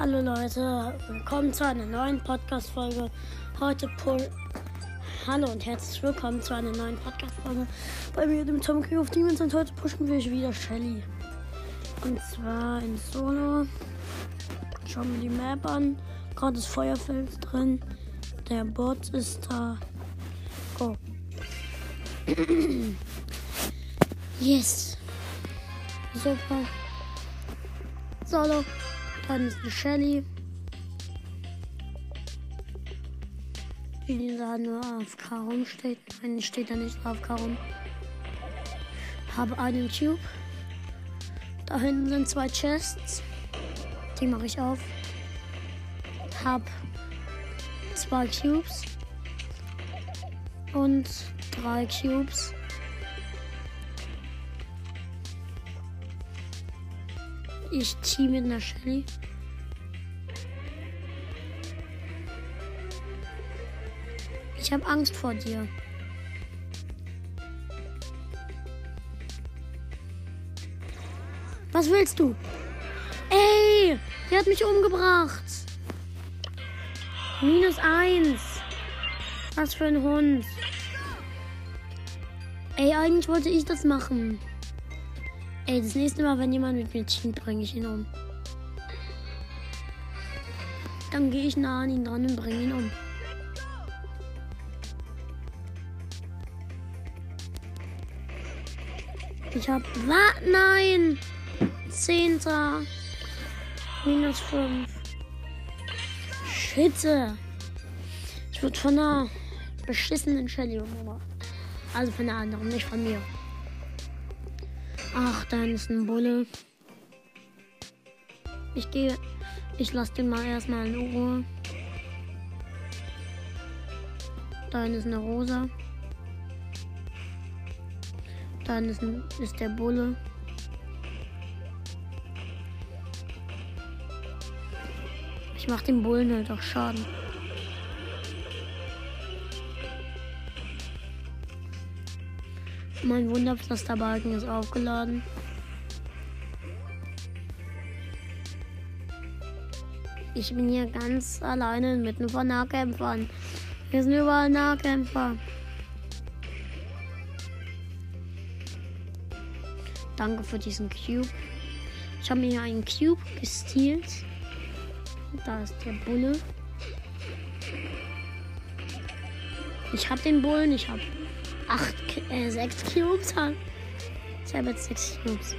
Hallo Leute, willkommen zu einer neuen Podcast-Folge. Heute pull. Hallo und herzlich willkommen zu einer neuen Podcast-Folge bei mir, dem Tom King of Demons. Und heute pushen wir wieder Shelly. Und zwar in Solo. Schauen wir die Map an. Gerade das Feuerfeld drin. Der Bot ist da. Go. yes. Super. Solo. Dann ist eine Shelly. Die da nur AFK rumsteht. Nein, steht da nicht AFK rum. Habe einen Cube. Da hinten sind zwei Chests. Die mache ich auf. Hab zwei Cubes. Und drei Cubes. Ich team mit einer Shelly. Ich habe Angst vor dir. Was willst du? Ey, der hat mich umgebracht. Minus eins. Was für ein Hund. Ey, eigentlich wollte ich das machen. Ey, das nächste Mal, wenn jemand mit mir teamt, bringe ich ihn um. Dann gehe ich nah an ihn dran und bringe ihn um. Ich hab. Was? Nein! Zehnter. Minus fünf. Schütze. Ich wurde von einer beschissenen Shelly umgebracht. Also von der anderen, nicht von mir. Ach, da ist ein Bulle. Ich gehe. Ich lasse den mal erstmal in Ruhe. Da ist eine Rosa. Dann ist, ist der Bulle. Ich mach dem Bullen halt auch Schaden. Mein Wunderpflasterbalken ist aufgeladen. Ich bin hier ganz alleine mitten von Nahkämpfern. Hier sind überall Nahkämpfer. Danke für diesen Cube. Ich habe mir hier einen Cube gestealt. Da ist der Bulle. Ich habe den Bullen. Ich habe acht, äh, sechs Cubes. Ich habe jetzt sechs Cubes.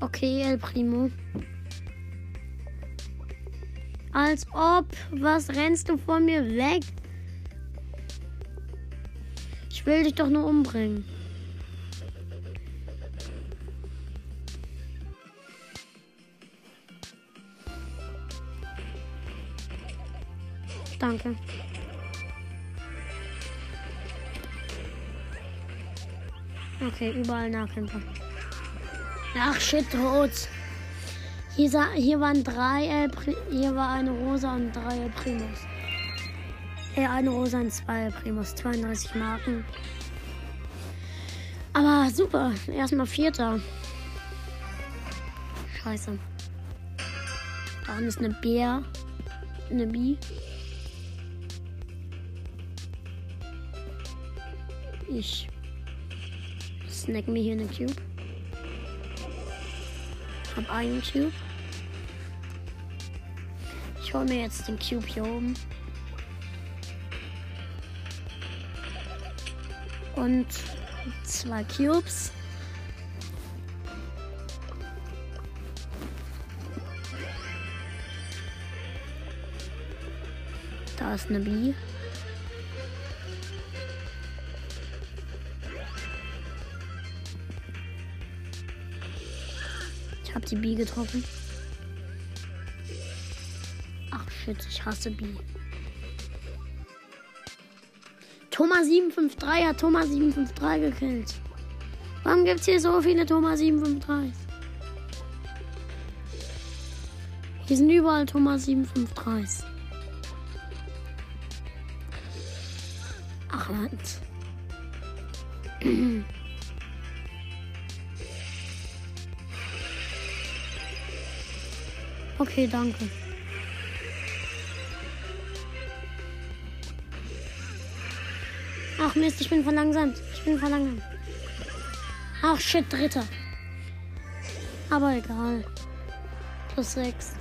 Okay, El Primo. Als ob. Was rennst du von mir weg? Ich will dich doch nur umbringen. Danke. Okay, überall Nahkämpfer. Ach shit, tot. Hier, hier waren drei El hier war eine Rosa und drei El Primus. Äh, eine Rosa und zwei El Primus. 32 Marken. Aber super. Erstmal Vierter. Scheiße. Da ist eine Bär. Eine Bi. Ich snack mir hier eine Cube. Hab einen Cube. Ich hole mir jetzt den Cube hier oben. Und zwei Cubes. Da ist eine Bee. Die Bee getroffen. Ach shit, ich hasse Bee. Thomas 753 hat Thomas 753 gekillt. Warum gibt es hier so viele Thomas 753? Hier sind überall Thomas 753. Okay, danke. Ach Mist, ich bin verlangsamt. Ich bin verlangsamt. Ach shit, dritter. Aber egal. Plus 6.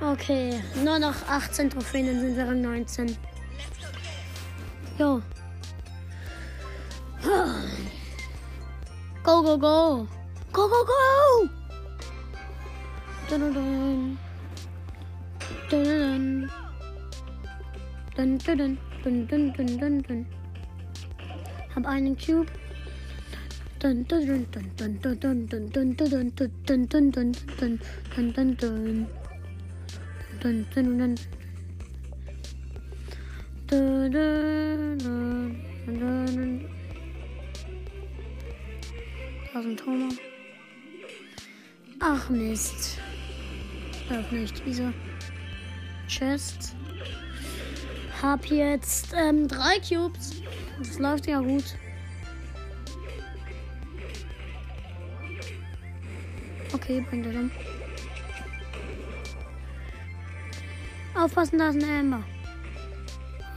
Okay, nur noch 18 Trophäen, dann sind wir Rang 19. Jo. Go, go, go. Go, go, go. Dun, dun, dun. Dun, dun, dun. Dun, dun, dun. Hab einen Cube. Dun, dun, dun, dun, dun, dun, dun, dun, dun, dun, dun, dun, dun, dun, dun, dun, dun. Dun, dun, dun. Dun, dun, dun, dun, dun. Da ein Thomas. Ach Mist. Öffne ich diese Chest. Hab jetzt ähm, drei Cubes. Das läuft ja gut. Okay, bringt er um. Aufpassen, da ist ein Amber.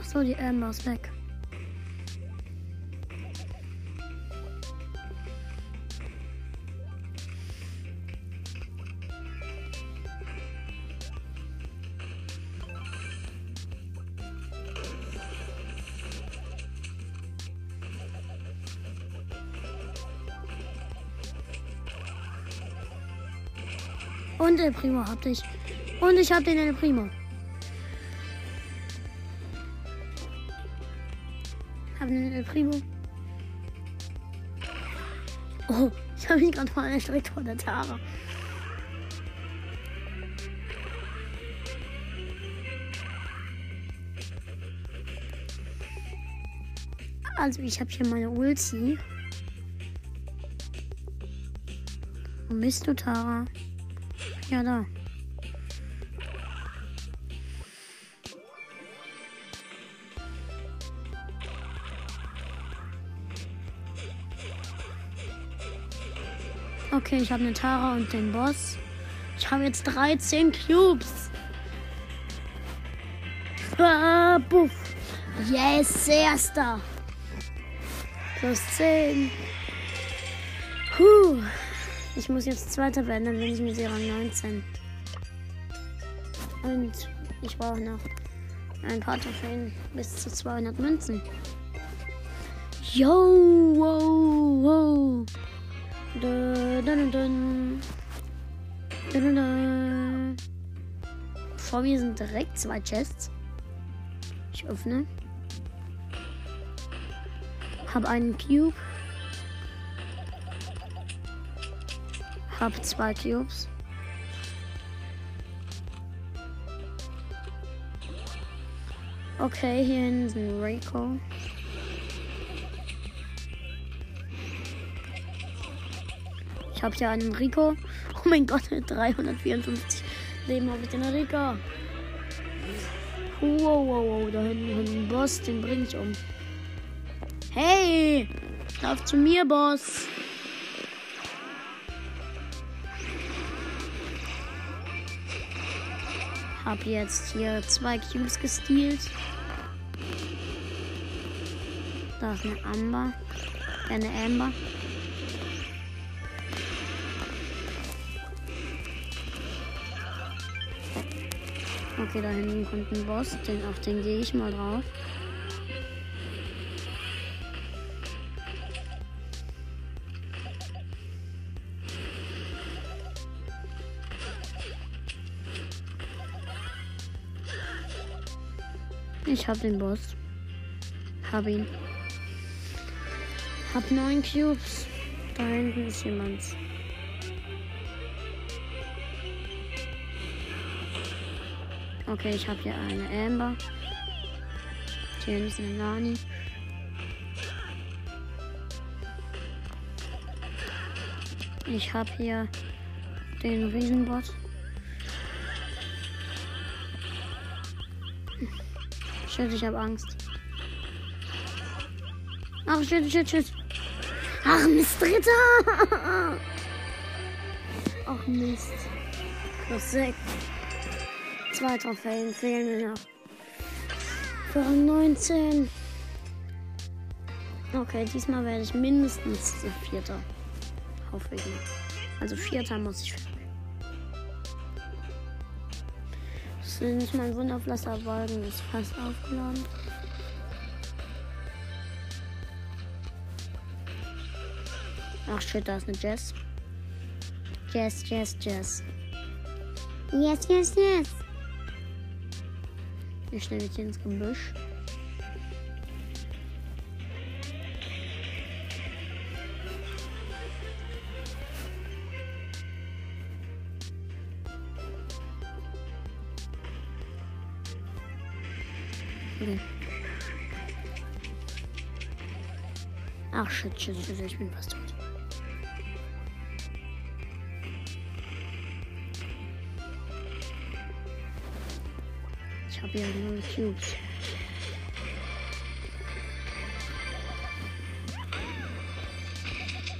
Achso, die Amber ist weg. El Primo hab ich. Und ich hab den El Primo. Hab den El Primo. Oh, ich habe ihn gerade mal erschreckt vor der Tara. Also ich habe hier meine Ulti. Wo bist du, Tara? Ja, da. Okay, ich habe eine Tara und den Boss. Ich habe jetzt 13 Cubes. Ah, buff. Yes, erster. Plus 10. Ich muss jetzt Zweiter werden, dann bin ich mit Rang 19. Und ich brauche noch ein paar Trophäen bis zu 200 Münzen. Yo, wow, wow. Da, da, da, da, da. Vor mir sind direkt zwei Chests. Ich öffne. Hab einen Cube. Hab zwei Cubes. Okay, hier hinten ist ein Rico. Ich habe hier einen Rico. Oh mein Gott, mit 354 Leben habe ich den Rico. Wow, wow, wow, da hinten ist ein Boss, den bring ich um. Hey, lauf zu mir, Boss. Hab jetzt hier zwei Cubes gestealt. Da ist eine Amber. Eine Amber. Okay, da hinten kommt ein Boss. Den, auf den gehe ich mal drauf. Hab den Boss. Hab ihn. Hab neun Cubes. Da hinten ist jemand. Okay, ich habe hier eine Amber. Hier ist eine Nani. Ich habe hier den Riesenbot. Shit, ich habe Angst. Ach, shit, shit, shit. Ach, Mist, Dritter. Ach, Mist. Plus 6. Zwei Trophäen fehlen mir noch. Für Rang 19. Okay, diesmal werde ich mindestens Vierter. Hoffe ich. Also Vierter muss ich werden. Sind mein Wunderpflasterwagen ist fast aufgeladen. Ach shit, da ist eine Jess. Jess, Jess, Jess. Yes, yes, yes. Ich stelle mich ins Gebüsch. Shit, shit, shit, ich bin fast tot. Ich habe ja null Cubes.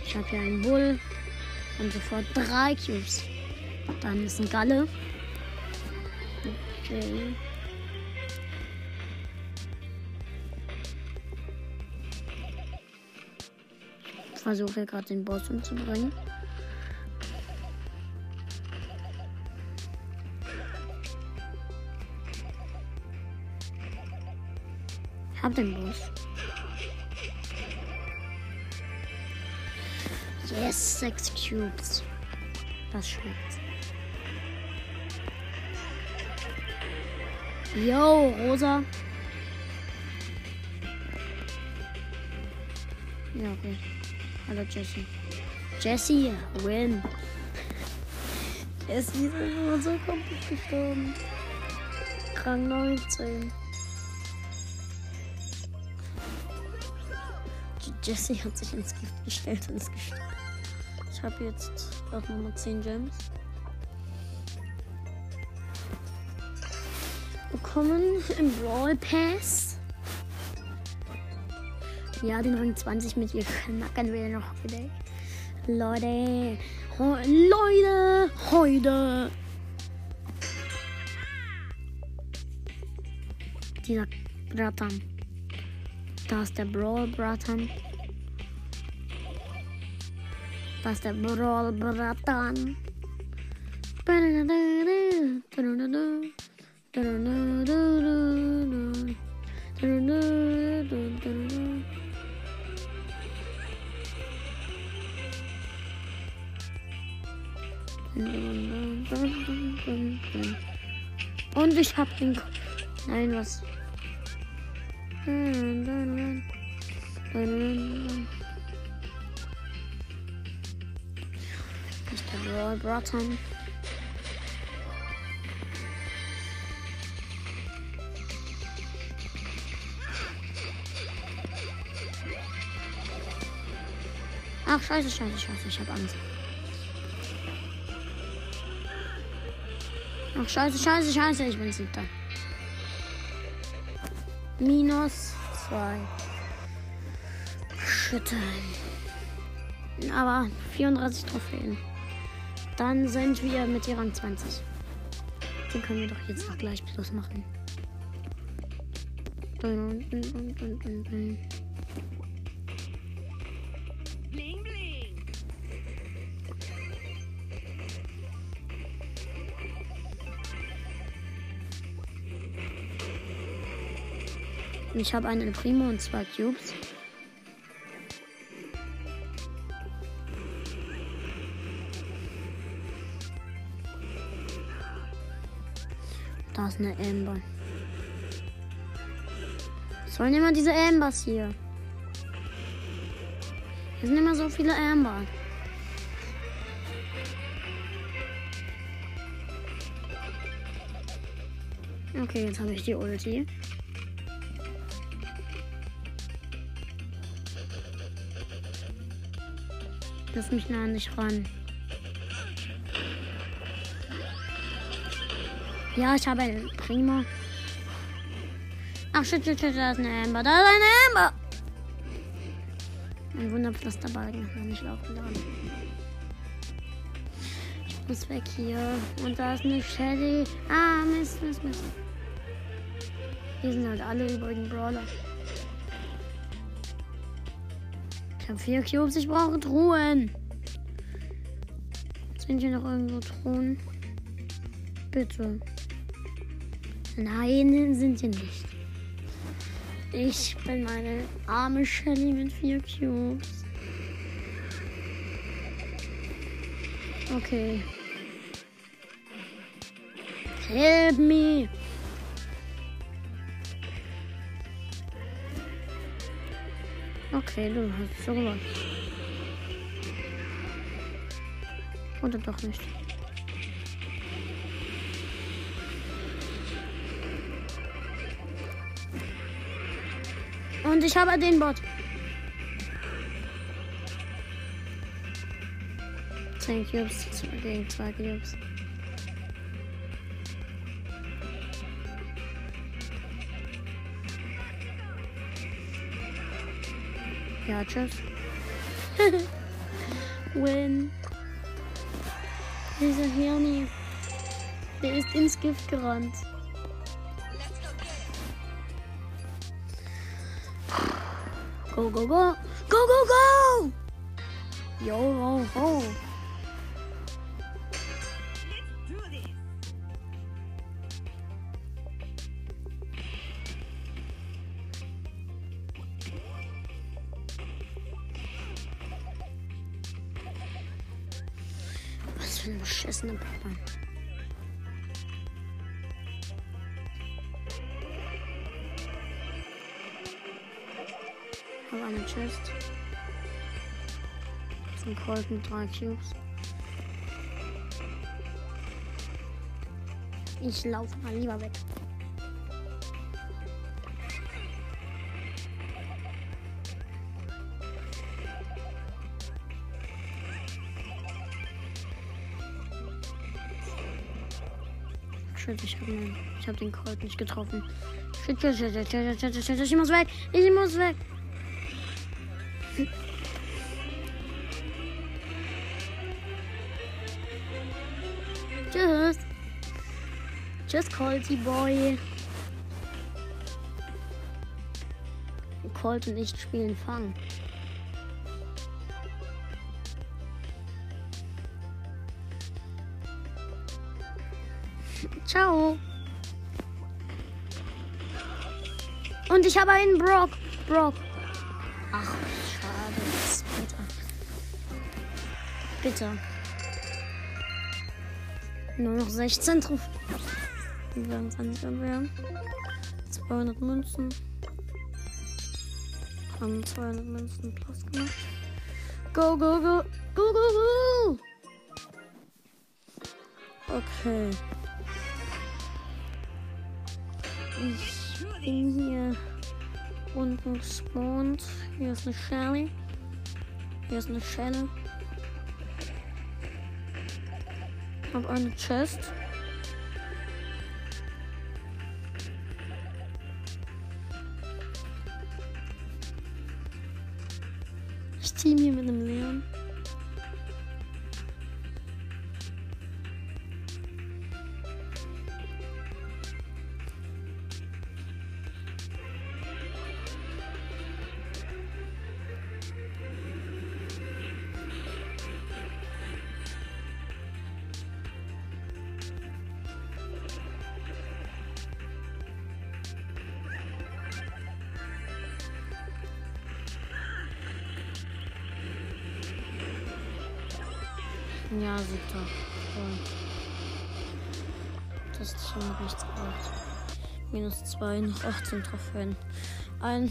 Ich habe hier einen Bull und sofort drei Cubes. Dann ist ein Galle. Okay. Versuche gerade den Boss umzubringen. Ich hab den Boss. Yes, sechs Cubes. Das schmeckt. Yo, Rosa. Ja, okay. Hallo Jesse. Jesse, win. Jesse ist immer so komplett gestorben. Rang 19. Jesse hat sich ins Gift gestellt und ist gestorben. Ich habe jetzt auch nochmal 10 Gems. Bekommen im Brawl Pass. Ja, den Rang 20 mit ihr knacken wir noch wieder. Leute, Leute, heute. Dieser Bratan. Da ist der Brawl Bratan. Da ist der Brawl Bratan. Und ich hab den. Nein, was? Der Brawl Bratton. Ach, scheiße, scheiße, scheiße, ich hab Angst. Ach, scheiße, scheiße, scheiße, ich bin siebter. Minus zwei. Shit. Aber 34 Trophäen. Dann sind wir mit ihr Rang 20. Den können wir doch jetzt noch gleich Plus machen. Dun, dun, dun, Ich habe einen Primo und zwei Cubes. Da ist eine Amber. Was sollen immer diese Ambers hier? Hier sind immer so viele Amber. Okay, jetzt habe ich die Ulti. Lass mich nah nicht ran. Ja, ich habe einen Prima. Ach, shit, shit, shit, da ist eine Amber. Da ist eine Amber. Ein Wunderpflasterbalken hat noch nicht aufgeladen. Ich Ich muss weg hier. Und da ist eine Shelly. Ah, Mist, Mist, Mist. Die sind halt alle über den Brawler. Ich habe vier Cubes, ich brauche Truhen. Sind hier noch irgendwo Truhen? Bitte. Nein, sind hier nicht. Ich bin meine arme Shelly mit vier Cubes. Okay. Help me! Okay, du hast so gewonnen. Oder doch nicht. Und ich habe den Bot. 10 Cubes gegen 2 Cubes. Ja, tschüss. Win. Dieser Hirni. Der ist ins Gift gerannt. Go, go, go. Go, go, go. Yo, ho, ho. Eine beschissene Papa. Habe eine Chest. Zum Colt mit drei Cubes. Ich laufe mal lieber weg. Ich hab den Colt nicht getroffen. Ich muss weg. Ich muss weg. Tschüss. Tschüss, Colty Boy. Colt und ich spielen Fang. Ciao. Und ich habe einen Brock. Brock. Ach, schade. Bitter. Bitter. Nur noch 16 Trophäen. Wir werden es nicht erwehren. 200 Münzen. Haben 200 Münzen plus gemacht. Go, go, go. Go, go, go. Okay. Ich bin hier unten gespawnt. Hier ist eine Shelly. Hier ist eine Schelle. Hab eine Chest. Ja, super. Toll. Das Team rechts braucht. Minus 2, noch 18 Trophäen. Ein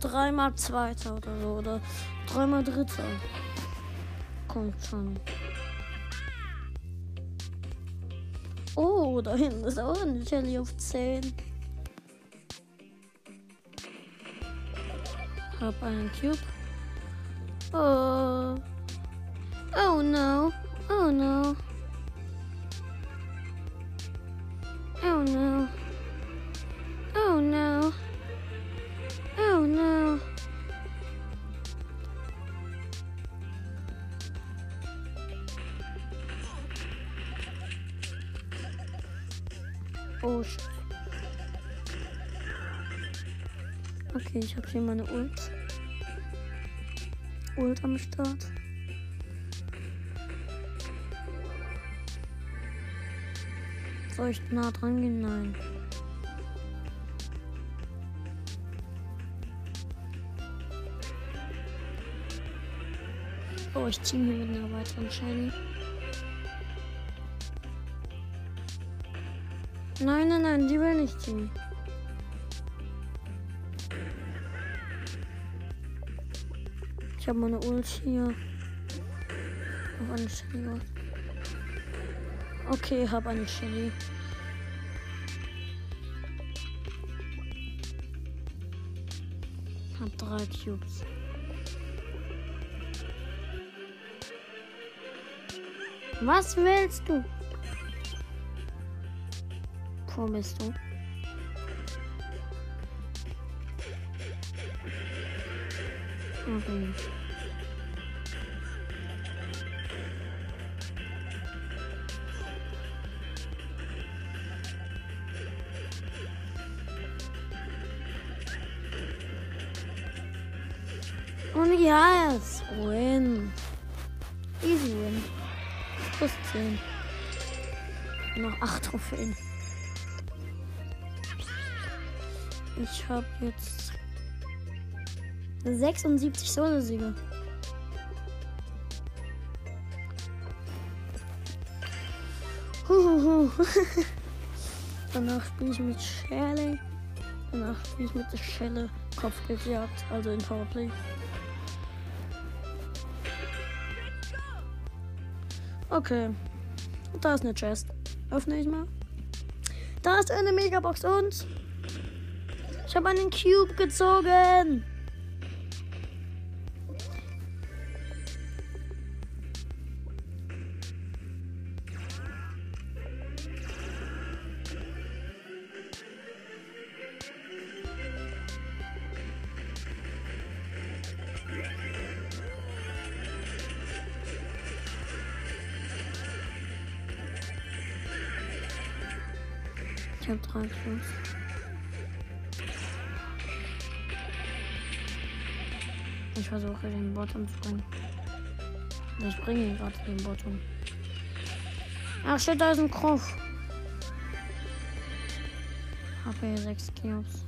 dreimal Zweiter oder so. Oder dreimal Dritter. Kommt schon. Oh, da hinten ist auch ein Jelly auf 10. Hab einen Cube. Oh. Oh no. Oh no. Oh no. Oh no. Oh no. Oh shit. Okay, ich habe hier meine Ult. Ult am Start. Soll nah dran gehen? Nein. Oh, ich ziehe mir mit einer weiteren Shiny. Nein, nein, nein, die will nicht ziehen. Ich habe meine Ult hier. Auf eine Shelly. Okay, hab eine Shelly. Hab drei Cubes. Was willst du? Wo bist du? Okay. Und ja, es win. Easy win. Plus 10. Noch 8 Trophäen. Ich habe jetzt 76 Solo-Siege. Danach spiele ich mit Shelley. Danach spiele ich mit der Schelle Kopfgeldjagd, also in Powerplay. Okay. Da ist eine Chest. Öffne ich mal. Da ist eine Megabox und ich habe einen Cube gezogen. Bottom zu bringen. Ich ihn gerade den Bottom. Ach shit, da ist ein Kropf. Habe hier sechs Cubes.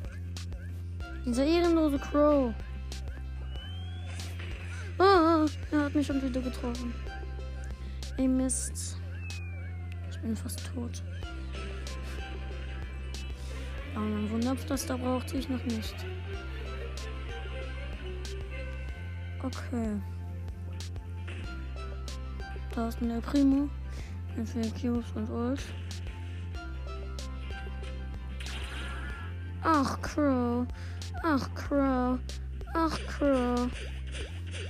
Dieser ehrenlose Crow. Ah, er hat mich schon wieder getroffen. Ey Mist. Ich bin fast tot. Aber mein Wunderpflaster brauchte ich noch nicht. Okay. Da ist ein El Primo. Mit vier Cubes und Ult. Ach, Crow. Ach, Crow. Ach, Crow.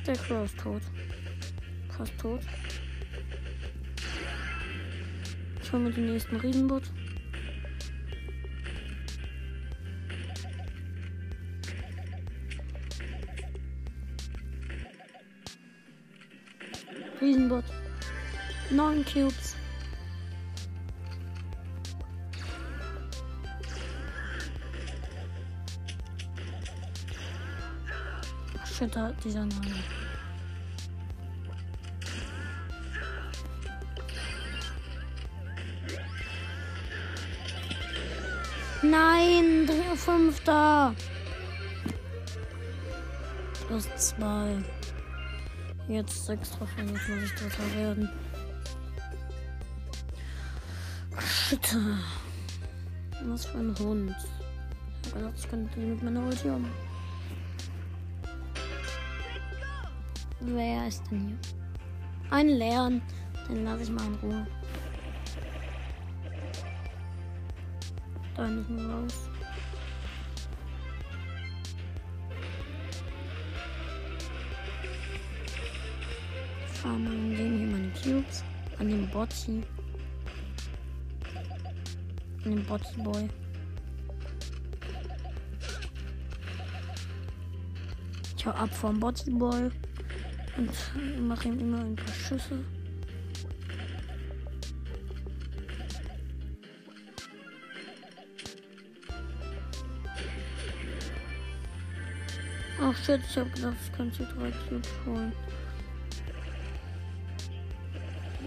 Der Crow ist tot. Fast tot. Ich hole mir den nächsten Riesenbot. Riesenbot. Neun Cubes. Ach, Shit, da dieser neue. Nein, fünfter. Plus zwei. Jetzt sechs Trophäen, jetzt muss ich dritter werden. Shit. Was für ein Hund. Ich habe gedacht, ich könnte die mit meiner Ulti um. Wer ist denn hier? Ein Leeren. Den lasse ich mal in Ruhe. Da nicht mehr raus. farme und dem hier meine Cubes. An den Botzi. An den Botzi Boy. Ich hau ab vom Botzi Boy. Und mache ihm immer ein paar Schüsse. Ach shit, ich hab gedacht, ich könnte drei Cubes holen.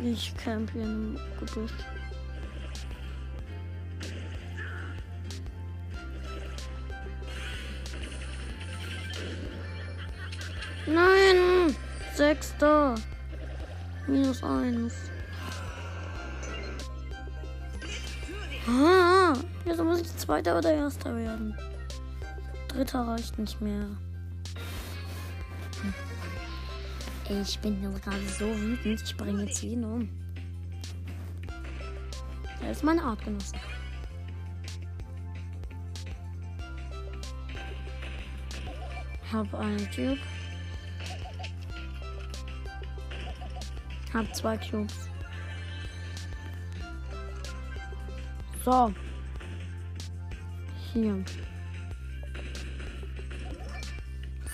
Hier im Gebüsch. Nein! Sechster! Minus eins. Ah, jetzt muss ich Zweiter oder Erster werden. Dritter reicht nicht mehr. Ich bin gerade so wütend. Ich bringe jetzt jeden um. Er ist meine Artgenosse. Hab einen Cube. Hab zwei Cubes. So. Hier.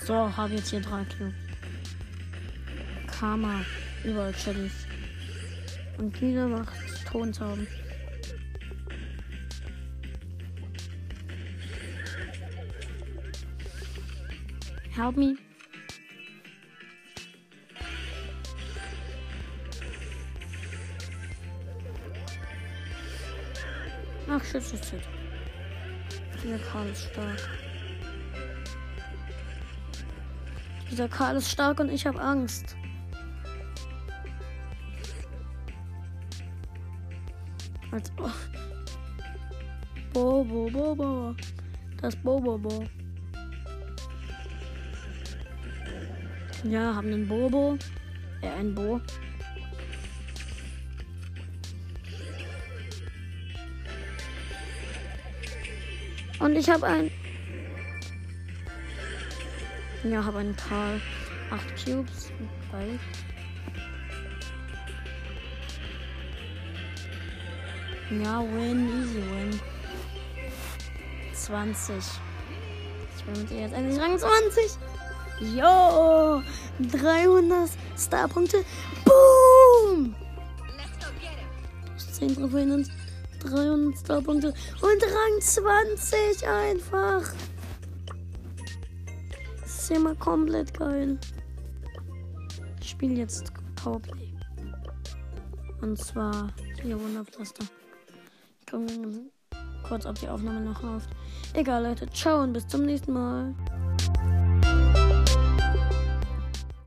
So, habe jetzt hier drei Cubes. Karma. Überall Challenge. Und dieser macht Tonzauben. Help me. Ach, shit, shit, shit. Dieser Karl ist stark. Dieser Karl ist stark und ich habe Angst. Als oh. Bo, bo, bo, bo. Das Bo, bo, bo. Ja, haben einen Bobo. Äh, ein Bo. Und ich habe ein. Ja, habe einen Karl. Acht Cubes. Bei. Ja, win, easy win. 20. Ich bin mit ihr jetzt endlich Rang 20. Jo! 300 Starpunkte. Boom! 10 Trophäen und 300 Starpunkte. Und Rang 20 einfach. Das ist mal komplett geil. Ich spiele jetzt Powerplay. Und zwar hier Wunderpflaster. Ich gucke kurz, ob die Aufnahme noch läuft. Egal, Leute. Ciao und bis zum nächsten Mal.